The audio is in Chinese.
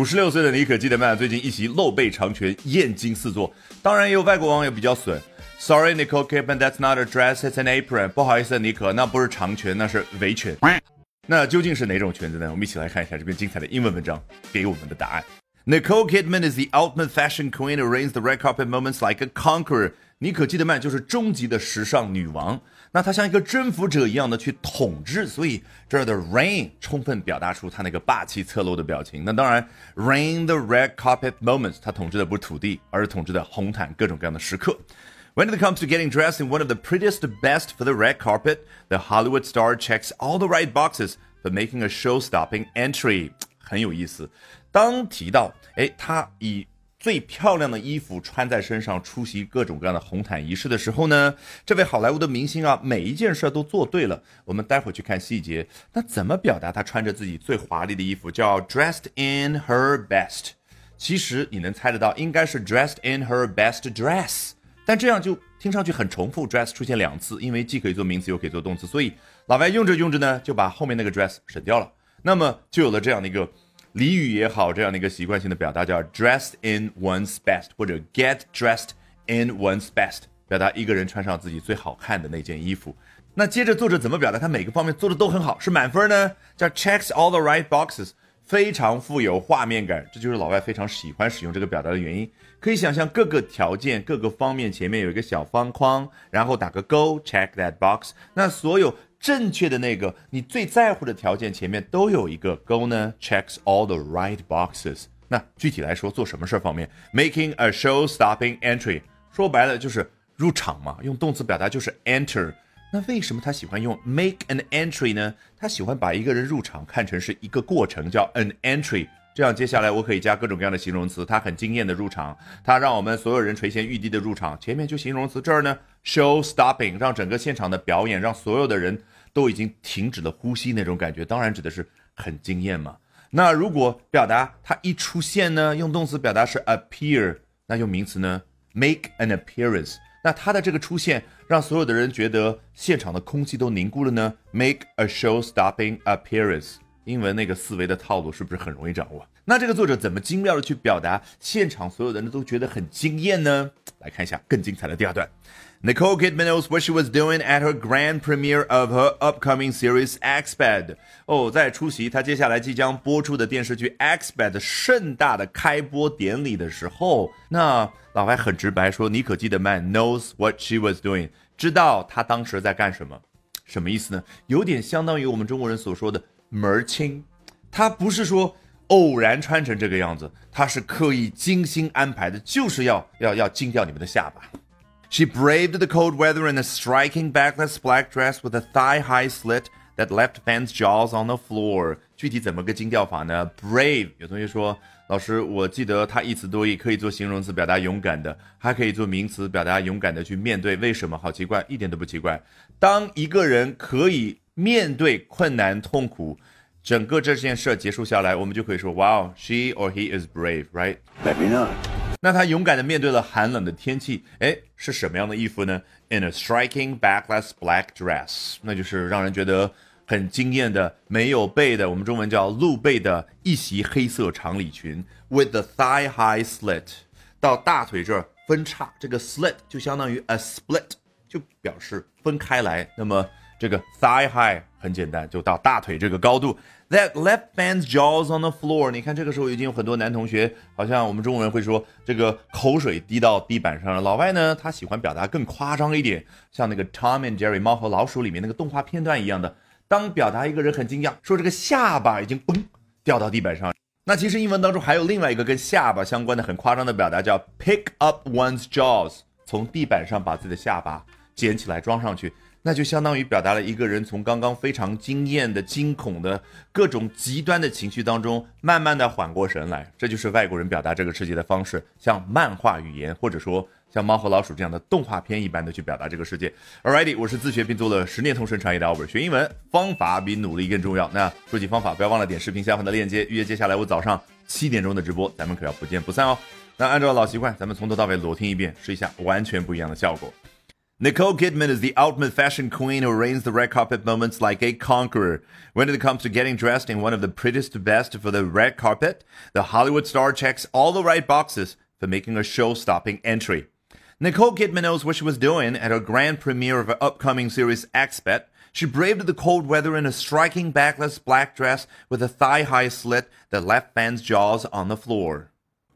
五十六岁的妮可基德曼最近一袭露背长裙，艳惊四座。当然，也有外国网友比较损。Sorry, Nicole Kidman, that's not a dress, it's an apron. 不好意思，妮可，那不是长裙，那是围裙。那究竟是哪种裙子呢？我们一起来看一下这篇精彩的英文文章给我们的答案。Nicole Kidman is the ultimate fashion queen who reigns the red carpet moments like a conqueror. 妮可基德曼就是终极的时尚女王。那她像一个征服者一样的去统治，所以这儿的 reign 充分表达出她那个霸气侧漏的表情。那当然，reign the red carpet moments，她统治的不是土地，而是统治的红毯各种各样的时刻。When it comes to getting dressed in one of the prettiest best for the red carpet, the Hollywood star checks all the right boxes for making a show-stopping entry。很有意思。当提到哎，她以最漂亮的衣服穿在身上出席各种各样的红毯仪式的时候呢，这位好莱坞的明星啊，每一件事都做对了。我们待会儿去看细节。那怎么表达他穿着自己最华丽的衣服，叫 dressed in her best？其实你能猜得到，应该是 dressed in her best dress。但这样就听上去很重复，dress 出现两次，因为既可以做名词又可以做动词，所以老外用着用着呢，就把后面那个 dress 省掉了，那么就有了这样的一个俚语也好，这样的一个习惯性的表达叫 dressed in one's best，或者 get dressed in one's best，表达一个人穿上自己最好看的那件衣服。那接着作者怎么表达他每个方面做的都很好，是满分呢？叫 checks all the right boxes。非常富有画面感，这就是老外非常喜欢使用这个表达的原因。可以想象各个条件、各个方面前面有一个小方框，然后打个勾，check that box。那所有正确的那个你最在乎的条件前面都有一个勾呢，checks all the right boxes。那具体来说，做什么事儿方面，making a show-stopping entry，说白了就是入场嘛，用动词表达就是 enter。那为什么他喜欢用 make an entry 呢？他喜欢把一个人入场看成是一个过程，叫 an entry。这样接下来我可以加各种各样的形容词。他很惊艳的入场，他让我们所有人垂涎欲滴的入场。前面就形容词，这儿呢 show stopping，让整个现场的表演，让所有的人都已经停止了呼吸那种感觉，当然指的是很惊艳嘛。那如果表达他一出现呢，用动词表达是 appear，那用名词呢 make an appearance。那他的这个出现，让所有的人觉得现场的空气都凝固了呢？Make a show-stopping appearance。英文那个思维的套路是不是很容易掌握？那这个作者怎么精妙的去表达现场所有的人都觉得很惊艳呢？来看一下更精彩的第二段。Nicole Kidman knows what she was doing at her grand premiere of her upcoming series x p e d。哦，在出席她接下来即将播出的电视剧 x p e d 盛大的开播典礼的时候，那老外很直白说，妮可基德曼 knows what she was doing，知道她当时在干什么，什么意思呢？有点相当于我们中国人所说的门儿清，他不是说偶然穿成这个样子，他是刻意精心安排的，就是要要要惊掉你们的下巴。She braved the cold weather in a striking backless black dress with a thigh-high slit that left fans' jaws on the floor。具体怎么个惊掉法呢？Brave，有同学说，老师，我记得它一词多义，可以做形容词表达勇敢的，还可以做名词表达勇敢的去面对。为什么？好奇怪，一点都不奇怪。当一个人可以面对困难、痛苦，整个这件事结束下来，我们就可以说，Wow，she or he is brave，right？Maybe not。 那他勇敢地面对了寒冷的天气，哎，是什么样的衣服呢？In a striking backless black dress，那就是让人觉得很惊艳的没有背的，我们中文叫露背的一袭黑色长礼裙，with the thigh high slit，到大腿这儿分叉，这个 slit 就相当于 a split，就表示分开来。那么这个 thigh high 很简单，就到大腿这个高度。That left man's jaws on the floor。你看，这个时候已经有很多男同学，好像我们中国人会说这个口水滴到地板上了。老外呢，他喜欢表达更夸张一点，像那个 Tom and Jerry 猫和老鼠里面那个动画片段一样的。当表达一个人很惊讶，说这个下巴已经嘣掉到地板上。那其实英文当中还有另外一个跟下巴相关的很夸张的表达，叫 pick up one's jaws，从地板上把自己的下巴捡起来装上去。那就相当于表达了一个人从刚刚非常惊艳的、惊恐的各种极端的情绪当中，慢慢的缓过神来。这就是外国人表达这个世界的方式，像漫画语言，或者说像猫和老鼠这样的动画片一般的去表达这个世界。Alrighty，我是自学并做了十年同声传译的 Albert，学英文方法比努力更重要。那说起方法，不要忘了点视频下方的链接，预约接下来我早上七点钟的直播，咱们可要不见不散哦。那按照老习惯，咱们从头到尾裸听一遍，试一下完全不一样的效果。Nicole Kidman is the ultimate fashion queen who reigns the red carpet moments like a conqueror. When it comes to getting dressed in one of the prettiest best for the red carpet, the Hollywood star checks all the right boxes for making a show-stopping entry. Nicole Kidman knows what she was doing at her grand premiere of her upcoming series Expert. She braved the cold weather in a striking backless black dress with a thigh-high slit that left fans' jaws on the floor.